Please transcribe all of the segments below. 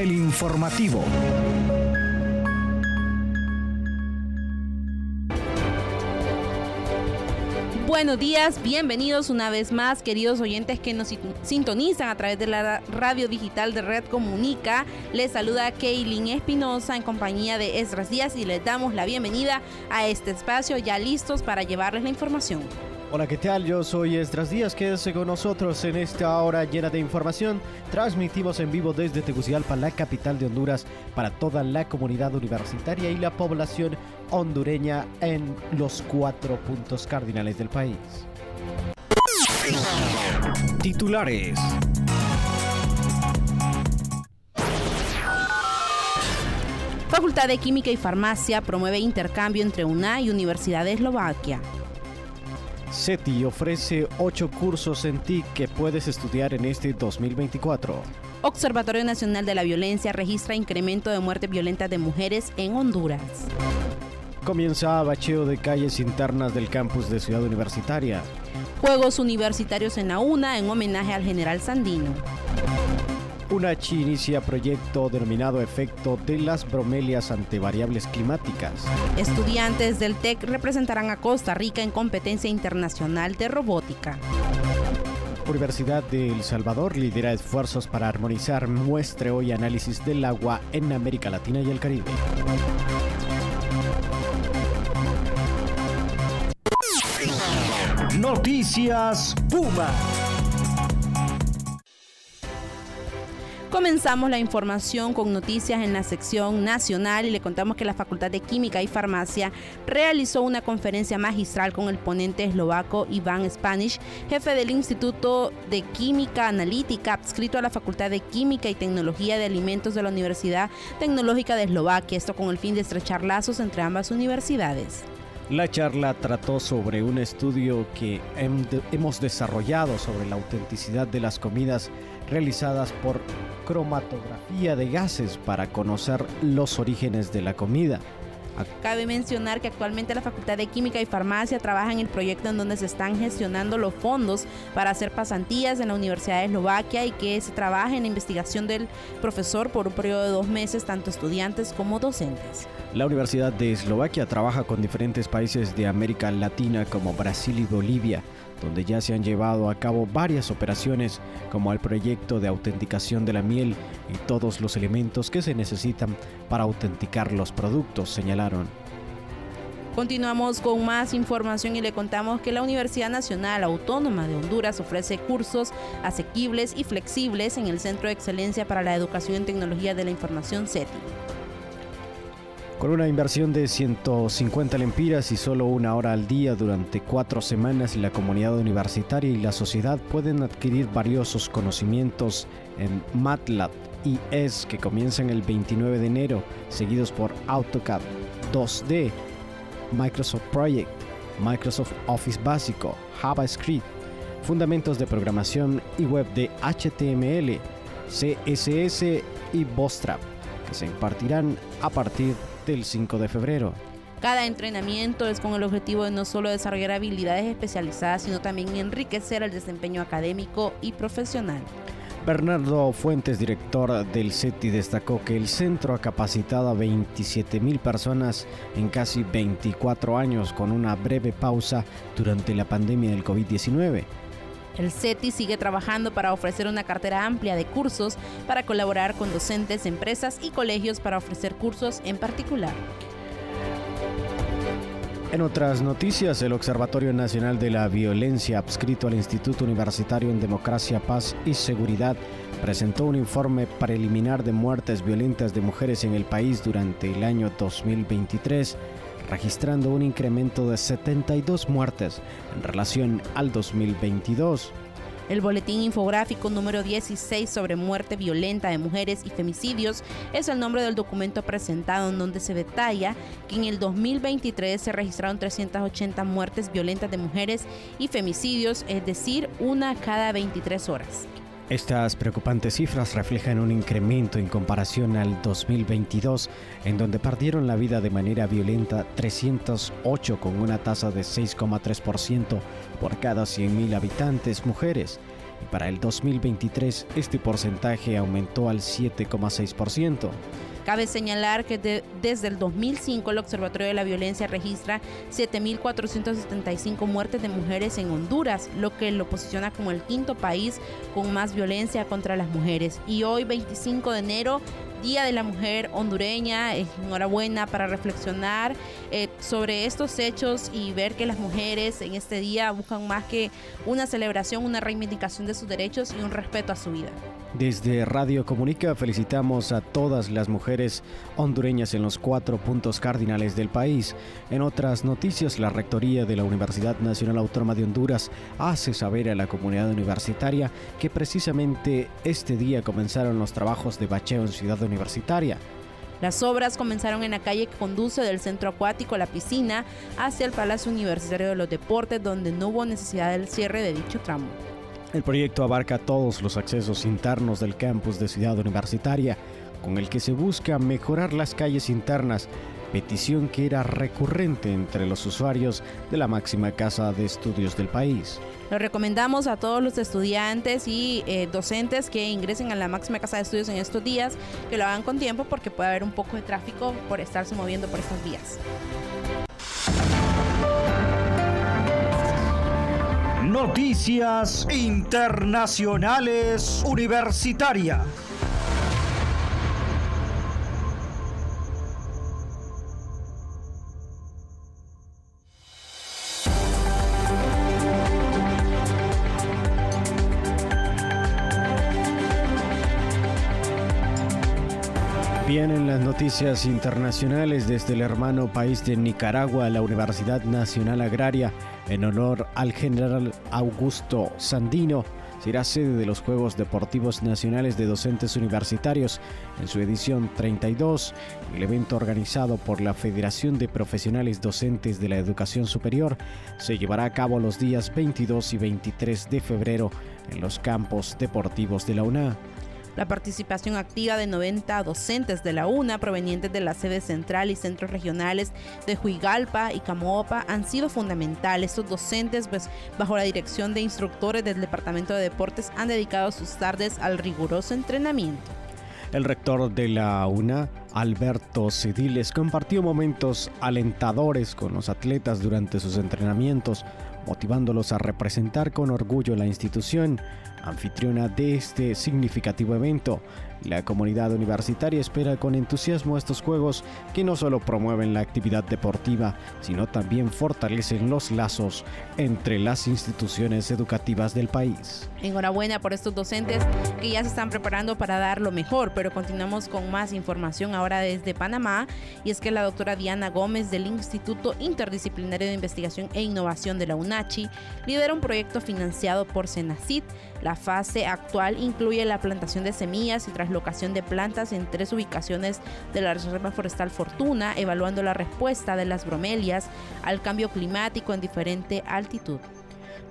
el informativo. Buenos días, bienvenidos una vez más, queridos oyentes que nos sintonizan a través de la radio digital de Red Comunica. Les saluda Kaylin Espinosa en compañía de Esdras Díaz y les damos la bienvenida a este espacio ya listos para llevarles la información. Hola, ¿qué tal? Yo soy Esdras Díaz. Quédese con nosotros en esta hora llena de información. Transmitimos en vivo desde Tegucigalpa, la capital de Honduras, para toda la comunidad universitaria y la población hondureña en los cuatro puntos cardinales del país. Titulares. Facultad de Química y Farmacia promueve intercambio entre UNA y Universidad de Eslovaquia. SETI ofrece ocho cursos en TIC que puedes estudiar en este 2024. Observatorio Nacional de la Violencia registra incremento de muertes violentas de mujeres en Honduras. Comienza bacheo de calles internas del campus de Ciudad Universitaria. Juegos Universitarios en la UNA en homenaje al general Sandino. UNACHI inicia proyecto denominado Efecto de las bromelias ante variables climáticas. Estudiantes del TEC representarán a Costa Rica en competencia internacional de robótica. Universidad de El Salvador lidera esfuerzos para armonizar muestreo y análisis del agua en América Latina y el Caribe. Noticias Puma. Comenzamos la información con noticias en la sección nacional y le contamos que la Facultad de Química y Farmacia realizó una conferencia magistral con el ponente eslovaco Iván Spanish, jefe del Instituto de Química Analítica adscrito a la Facultad de Química y Tecnología de Alimentos de la Universidad Tecnológica de Eslovaquia, esto con el fin de estrechar lazos entre ambas universidades. La charla trató sobre un estudio que hemos desarrollado sobre la autenticidad de las comidas realizadas por cromatografía de gases para conocer los orígenes de la comida. Cabe mencionar que actualmente la Facultad de Química y Farmacia trabaja en el proyecto en donde se están gestionando los fondos para hacer pasantías en la Universidad de Eslovaquia y que se trabaja en la investigación del profesor por un periodo de dos meses, tanto estudiantes como docentes. La Universidad de Eslovaquia trabaja con diferentes países de América Latina como Brasil y Bolivia donde ya se han llevado a cabo varias operaciones como el proyecto de autenticación de la miel y todos los elementos que se necesitan para autenticar los productos, señalaron. Continuamos con más información y le contamos que la Universidad Nacional Autónoma de Honduras ofrece cursos asequibles y flexibles en el Centro de Excelencia para la Educación en Tecnología de la Información CETI. Con una inversión de 150 lempiras y solo una hora al día durante cuatro semanas, la comunidad universitaria y la sociedad pueden adquirir valiosos conocimientos en MATLAB y ES que comienzan el 29 de enero, seguidos por AutoCAD 2D, Microsoft Project, Microsoft Office básico, JavaScript, fundamentos de programación y web de HTML, CSS y Bootstrap, que se impartirán a partir de el 5 de febrero. Cada entrenamiento es con el objetivo de no solo desarrollar habilidades especializadas, sino también enriquecer el desempeño académico y profesional. Bernardo Fuentes, director del CETI, destacó que el centro ha capacitado a 27 mil personas en casi 24 años con una breve pausa durante la pandemia del COVID-19. El CETI sigue trabajando para ofrecer una cartera amplia de cursos para colaborar con docentes, empresas y colegios para ofrecer cursos en particular. En otras noticias, el Observatorio Nacional de la Violencia, adscrito al Instituto Universitario en Democracia, Paz y Seguridad, presentó un informe preliminar de muertes violentas de mujeres en el país durante el año 2023 registrando un incremento de 72 muertes en relación al 2022. El boletín infográfico número 16 sobre muerte violenta de mujeres y femicidios es el nombre del documento presentado en donde se detalla que en el 2023 se registraron 380 muertes violentas de mujeres y femicidios, es decir, una cada 23 horas. Estas preocupantes cifras reflejan un incremento en comparación al 2022, en donde perdieron la vida de manera violenta 308 con una tasa de 6,3% por cada 100.000 habitantes mujeres y para el 2023 este porcentaje aumentó al 7,6%. Cabe señalar que desde el 2005 el Observatorio de la Violencia registra 7.475 muertes de mujeres en Honduras, lo que lo posiciona como el quinto país con más violencia contra las mujeres. Y hoy, 25 de enero, Día de la Mujer hondureña. Enhorabuena para reflexionar eh, sobre estos hechos y ver que las mujeres en este día buscan más que una celebración, una reivindicación de sus derechos y un respeto a su vida. Desde Radio Comunica felicitamos a todas las mujeres hondureñas en los cuatro puntos cardinales del país. En otras noticias, la Rectoría de la Universidad Nacional Autónoma de Honduras hace saber a la comunidad universitaria que precisamente este día comenzaron los trabajos de bacheo en Ciudad Universitaria. Las obras comenzaron en la calle que conduce del centro acuático a la piscina hacia el Palacio Universitario de los Deportes, donde no hubo necesidad del cierre de dicho tramo. El proyecto abarca todos los accesos internos del campus de Ciudad Universitaria, con el que se busca mejorar las calles internas, petición que era recurrente entre los usuarios de la máxima casa de estudios del país. Lo recomendamos a todos los estudiantes y eh, docentes que ingresen a la máxima casa de estudios en estos días, que lo hagan con tiempo porque puede haber un poco de tráfico por estarse moviendo por estas vías. Noticias Internacionales Universitarias. Noticias internacionales desde el hermano país de Nicaragua, la Universidad Nacional Agraria, en honor al general Augusto Sandino, será sede de los Juegos Deportivos Nacionales de Docentes Universitarios en su edición 32. El evento organizado por la Federación de Profesionales Docentes de la Educación Superior se llevará a cabo los días 22 y 23 de febrero en los campos deportivos de la UNA. La participación activa de 90 docentes de la UNA provenientes de la sede central y centros regionales de Huigalpa y Camopa han sido fundamentales. Estos docentes, pues, bajo la dirección de instructores del Departamento de Deportes, han dedicado sus tardes al riguroso entrenamiento. El rector de la UNA, Alberto Cediles, compartió momentos alentadores con los atletas durante sus entrenamientos, motivándolos a representar con orgullo la institución anfitriona de este significativo evento. La comunidad universitaria espera con entusiasmo estos Juegos que no solo promueven la actividad deportiva, sino también fortalecen los lazos entre las instituciones educativas del país. Enhorabuena por estos docentes que ya se están preparando para dar lo mejor, pero continuamos con más información ahora desde Panamá y es que la doctora Diana Gómez del Instituto Interdisciplinario de Investigación e Innovación de la Lidera un proyecto financiado por Senacid. La fase actual incluye la plantación de semillas y traslocación de plantas en tres ubicaciones de la Reserva Forestal Fortuna, evaluando la respuesta de las bromelias al cambio climático en diferente altitud.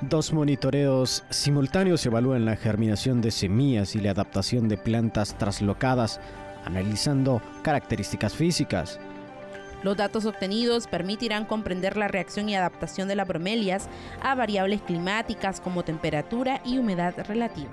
Dos monitoreos simultáneos evalúan la germinación de semillas y la adaptación de plantas traslocadas, analizando características físicas. Los datos obtenidos permitirán comprender la reacción y adaptación de las bromelias a variables climáticas como temperatura y humedad relativa.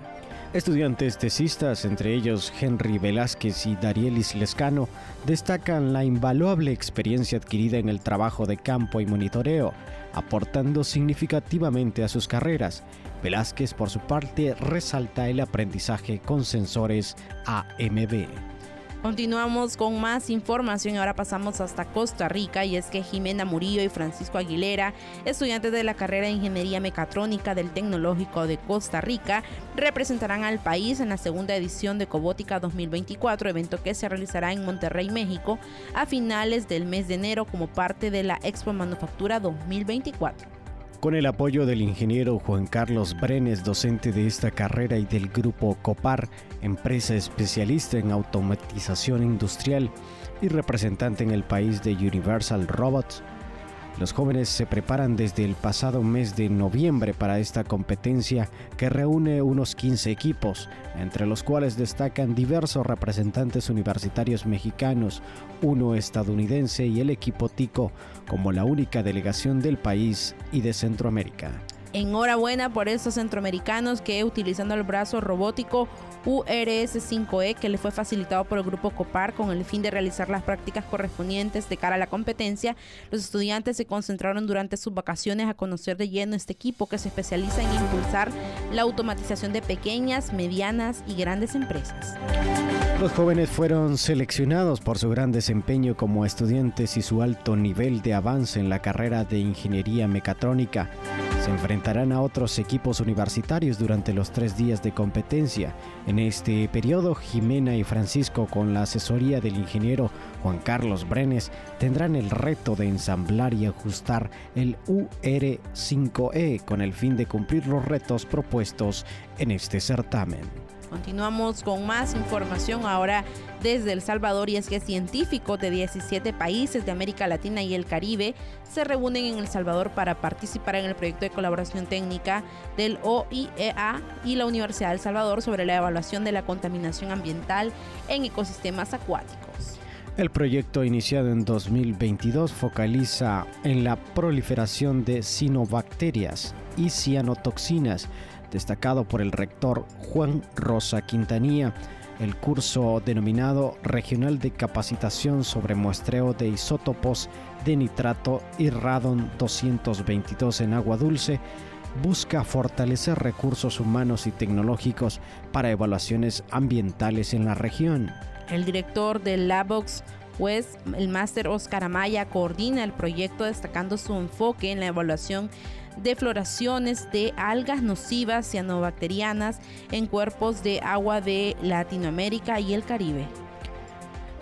Estudiantes tesistas, entre ellos Henry Velázquez y Darielis Lescano, destacan la invaluable experiencia adquirida en el trabajo de campo y monitoreo, aportando significativamente a sus carreras. Velázquez, por su parte, resalta el aprendizaje con sensores AMB. Continuamos con más información. Ahora pasamos hasta Costa Rica y es que Jimena Murillo y Francisco Aguilera, estudiantes de la carrera de Ingeniería Mecatrónica del Tecnológico de Costa Rica, representarán al país en la segunda edición de Cobótica 2024, evento que se realizará en Monterrey, México, a finales del mes de enero como parte de la Expo Manufactura 2024 con el apoyo del ingeniero Juan Carlos Brenes, docente de esta carrera, y del grupo COPAR, empresa especialista en automatización industrial y representante en el país de Universal Robots, los jóvenes se preparan desde el pasado mes de noviembre para esta competencia que reúne unos 15 equipos, entre los cuales destacan diversos representantes universitarios mexicanos, uno estadounidense y el equipo TICO como la única delegación del país y de Centroamérica. Enhorabuena por esos centroamericanos que utilizando el brazo robótico URS-5E que le fue facilitado por el grupo COPAR con el fin de realizar las prácticas correspondientes de cara a la competencia, los estudiantes se concentraron durante sus vacaciones a conocer de lleno este equipo que se especializa en impulsar la automatización de pequeñas, medianas y grandes empresas. Los jóvenes fueron seleccionados por su gran desempeño como estudiantes y su alto nivel de avance en la carrera de ingeniería mecatrónica. Se enfrentarán a otros equipos universitarios durante los tres días de competencia. En este periodo, Jimena y Francisco, con la asesoría del ingeniero Juan Carlos Brenes, tendrán el reto de ensamblar y ajustar el UR5E con el fin de cumplir los retos propuestos en este certamen. Continuamos con más información ahora desde El Salvador y es que científicos de 17 países de América Latina y el Caribe se reúnen en El Salvador para participar en el proyecto de colaboración técnica del OIEA y la Universidad de El Salvador sobre la evaluación de la contaminación ambiental en ecosistemas acuáticos. El proyecto iniciado en 2022 focaliza en la proliferación de cinobacterias y cianotoxinas destacado por el rector Juan Rosa Quintanilla. El curso denominado Regional de Capacitación sobre Muestreo de Isótopos de Nitrato y Radon 222 en agua dulce busca fortalecer recursos humanos y tecnológicos para evaluaciones ambientales en la región. El director del Labox West, el máster Oscar Amaya, coordina el proyecto destacando su enfoque en la evaluación de floraciones de algas nocivas cianobacterianas en cuerpos de agua de Latinoamérica y el Caribe.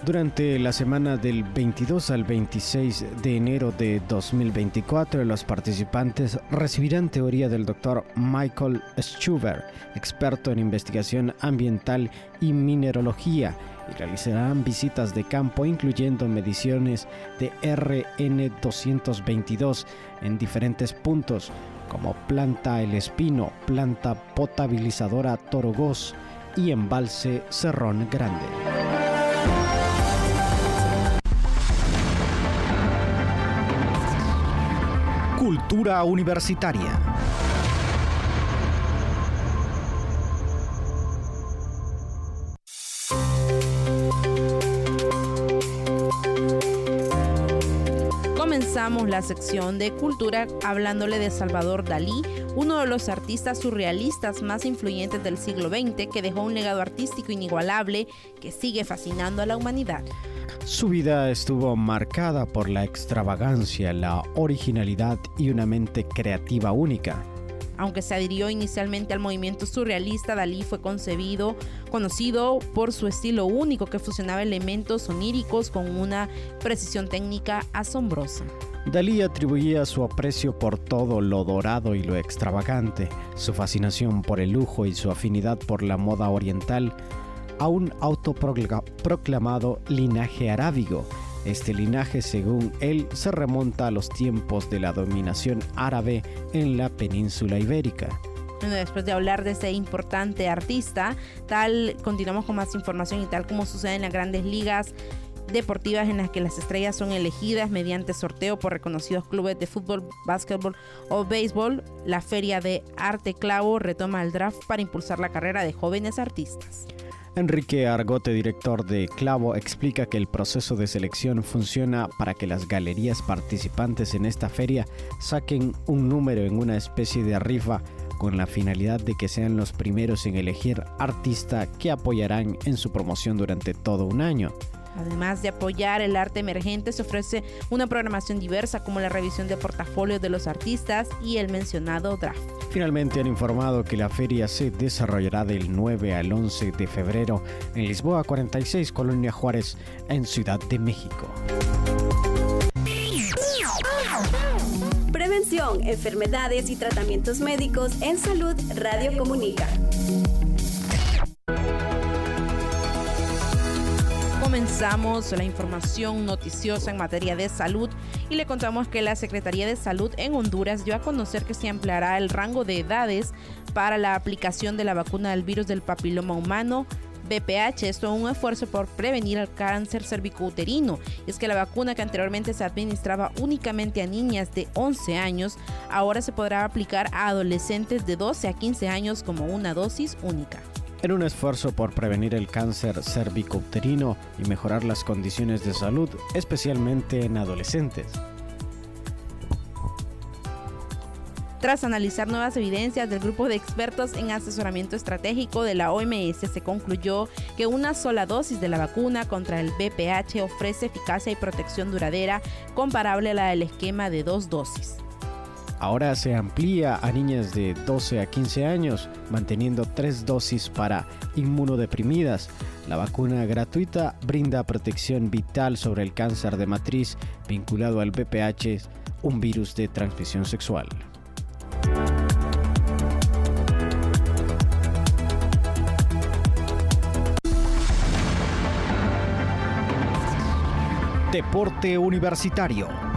Durante la semana del 22 al 26 de enero de 2024, los participantes recibirán teoría del doctor Michael Stuber, experto en investigación ambiental y mineralogía, y realizarán visitas de campo incluyendo mediciones de RN222 en diferentes puntos como planta El Espino, planta potabilizadora Torogós y embalse Cerrón Grande. Cultura Universitaria. Comenzamos la sección de cultura hablándole de Salvador Dalí, uno de los artistas surrealistas más influyentes del siglo XX que dejó un legado artístico inigualable que sigue fascinando a la humanidad. Su vida estuvo marcada por la extravagancia, la originalidad y una mente creativa única. Aunque se adhirió inicialmente al movimiento surrealista, Dalí fue concebido, conocido por su estilo único que fusionaba elementos oníricos con una precisión técnica asombrosa. Dalí atribuía su aprecio por todo lo dorado y lo extravagante, su fascinación por el lujo y su afinidad por la moda oriental a un autoproclamado linaje arábigo. Este linaje, según él, se remonta a los tiempos de la dominación árabe en la península ibérica. después de hablar de este importante artista, tal continuamos con más información y tal como sucede en las grandes ligas deportivas en las que las estrellas son elegidas mediante sorteo por reconocidos clubes de fútbol, básquetbol o béisbol, la Feria de Arte Clavo retoma el draft para impulsar la carrera de jóvenes artistas. Enrique Argote, director de Clavo, explica que el proceso de selección funciona para que las galerías participantes en esta feria saquen un número en una especie de rifa con la finalidad de que sean los primeros en elegir artista que apoyarán en su promoción durante todo un año. Además de apoyar el arte emergente, se ofrece una programación diversa como la revisión de portafolios de los artistas y el mencionado draft. Finalmente han informado que la feria se desarrollará del 9 al 11 de febrero en Lisboa 46, Colonia Juárez, en Ciudad de México. Prevención, enfermedades y tratamientos médicos en salud Radio Comunica. Comenzamos la información noticiosa en materia de salud y le contamos que la Secretaría de Salud en Honduras dio a conocer que se ampliará el rango de edades para la aplicación de la vacuna del virus del papiloma humano BPH. Esto es un esfuerzo por prevenir el cáncer cervicouterino. Es que la vacuna que anteriormente se administraba únicamente a niñas de 11 años, ahora se podrá aplicar a adolescentes de 12 a 15 años como una dosis única en un esfuerzo por prevenir el cáncer cervicouterino y mejorar las condiciones de salud, especialmente en adolescentes. Tras analizar nuevas evidencias del grupo de expertos en asesoramiento estratégico de la OMS, se concluyó que una sola dosis de la vacuna contra el BPH ofrece eficacia y protección duradera comparable a la del esquema de dos dosis. Ahora se amplía a niñas de 12 a 15 años, manteniendo tres dosis para inmunodeprimidas. La vacuna gratuita brinda protección vital sobre el cáncer de matriz vinculado al BPH, un virus de transmisión sexual. Deporte Universitario.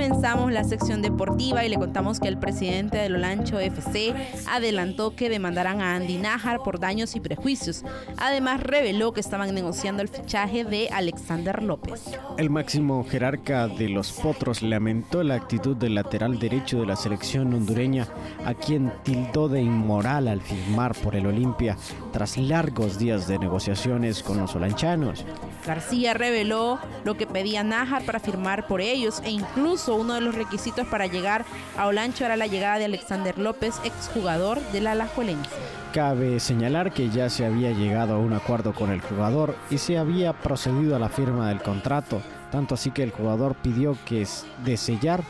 Comenzamos la sección deportiva y le contamos que el presidente del Olancho FC adelantó que demandarán a Andy Najar por daños y prejuicios. Además, reveló que estaban negociando el fichaje de Alexander López. El máximo jerarca de los Potros lamentó la actitud del lateral derecho de la selección hondureña, a quien tildó de inmoral al firmar por el Olimpia tras largos días de negociaciones con los olanchanos. García reveló lo que pedía Najar para firmar por ellos e incluso uno de los requisitos para llegar a Olancho era la llegada de Alexander López, exjugador de la Alajuelense. Cabe señalar que ya se había llegado a un acuerdo con el jugador y se había procedido a la firma del contrato, tanto así que el jugador pidió que de sellar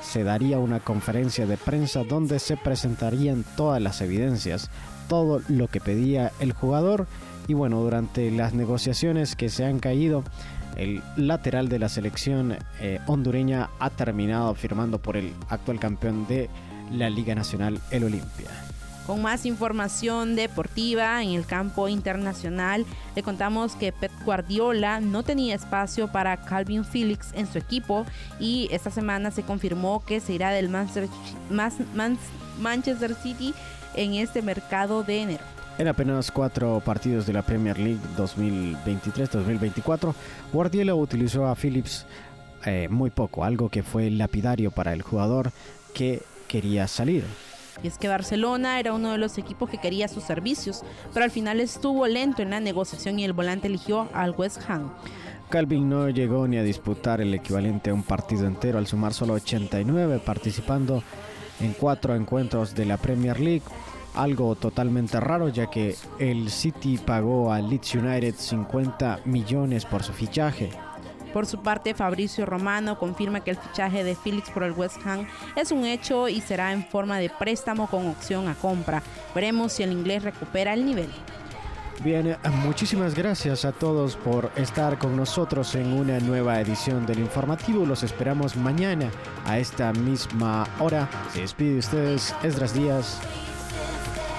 se daría una conferencia de prensa donde se presentarían todas las evidencias, todo lo que pedía el jugador y bueno, durante las negociaciones que se han caído, el lateral de la selección eh, hondureña ha terminado firmando por el actual campeón de la Liga Nacional, el Olimpia. Con más información deportiva en el campo internacional, le contamos que Pep Guardiola no tenía espacio para Calvin Felix en su equipo y esta semana se confirmó que se irá del Manchester City en este mercado de enero. En apenas cuatro partidos de la Premier League 2023-2024, Guardiola utilizó a Phillips eh, muy poco, algo que fue lapidario para el jugador que quería salir. Y es que Barcelona era uno de los equipos que quería sus servicios, pero al final estuvo lento en la negociación y el volante eligió al West Ham. Calvin no llegó ni a disputar el equivalente a un partido entero al sumar solo 89 participando en cuatro encuentros de la Premier League algo totalmente raro ya que el City pagó a Leeds United 50 millones por su fichaje. Por su parte, Fabricio Romano confirma que el fichaje de Felix por el West Ham es un hecho y será en forma de préstamo con opción a compra. Veremos si el inglés recupera el nivel. Bien, muchísimas gracias a todos por estar con nosotros en una nueva edición del informativo. Los esperamos mañana a esta misma hora. Se despide de ustedes Esdras Díaz.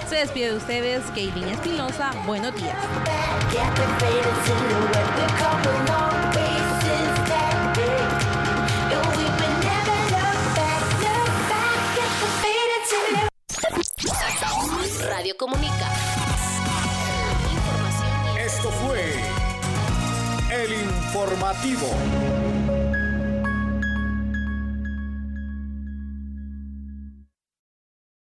Se despide de ustedes Kaylin Espinosa. Buenos días. Radio Comunica. Esto fue el informativo.